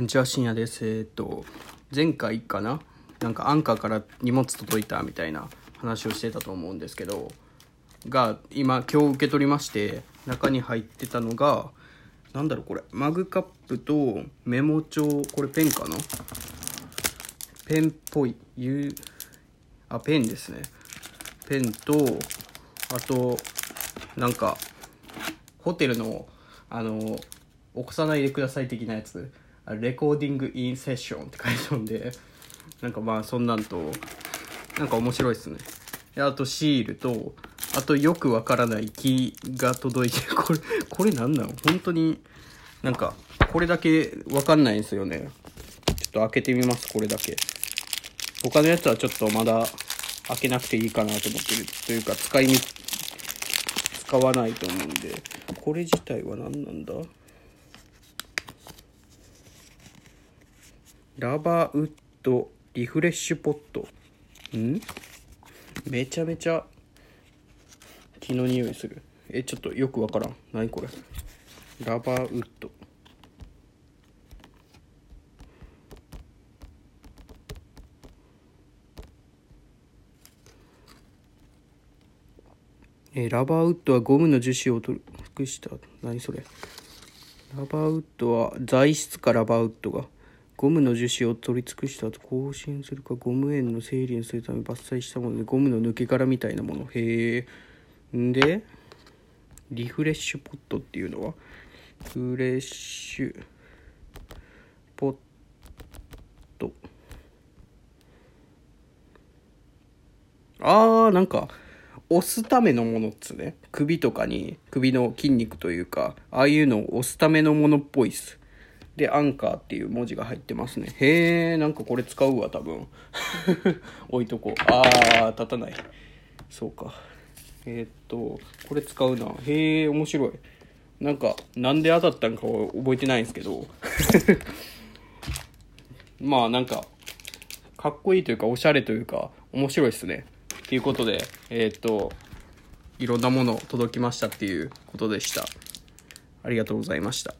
こんにちは、深夜です。えっと、前回かな？なんかアンカーから荷物届いたみたいな話をしてたと思うんですけど、が、今、今日受け取りまして、中に入ってたのが、なんだろうこれ、マグカップとメモ帳、これペンかな？ペンっぽい、ゆあ、ペンですね。ペンと、あと、なんか、ホテルの、あの、起こさないでください的なやつ、レコーディングインセッションって書いてあるんで、なんかまあそんなんと、なんか面白いっすね。であとシールと、あとよくわからない木が届いて、これ、これなんなの本当に、なんか、これだけわかんないんですよね。ちょっと開けてみます、これだけ。他のやつはちょっとまだ開けなくていいかなと思ってる。というか、使いみ、使わないと思うんで。これ自体は何なんだ？ラバーウッドリフレッシュポット。ん？めちゃめちゃ木の匂いする。え、ちょっとよくわからん。何これ？ラバーウッド。えラバーウッドはゴムの樹脂を取り尽くした。何それ？ラバーウッドは材質かラバーウッドがゴムの樹脂を取り尽くした後更新するかゴム縁の整理にするため伐採したものでゴムの抜け殻みたいなもの。へえんでリフレッシュポットっていうのは？フレッシュポット。あーなんか押すためのものっつね。首とかに首の筋肉というかああいうのを押すためのものっぽいっす。でアンカーっていう文字が入ってますね。へえなんかこれ使うわ多分。置いとこう。あー立たない。そうか。えーっとこれ使うな。へえ面白い。なんかなんで当たったんかは覚えてないんですけど。まあなんかかっこいいというかおしゃれというか面白いっすね。っていうことでえーっといろんなもの届きましたっていうことでした。ありがとうございました。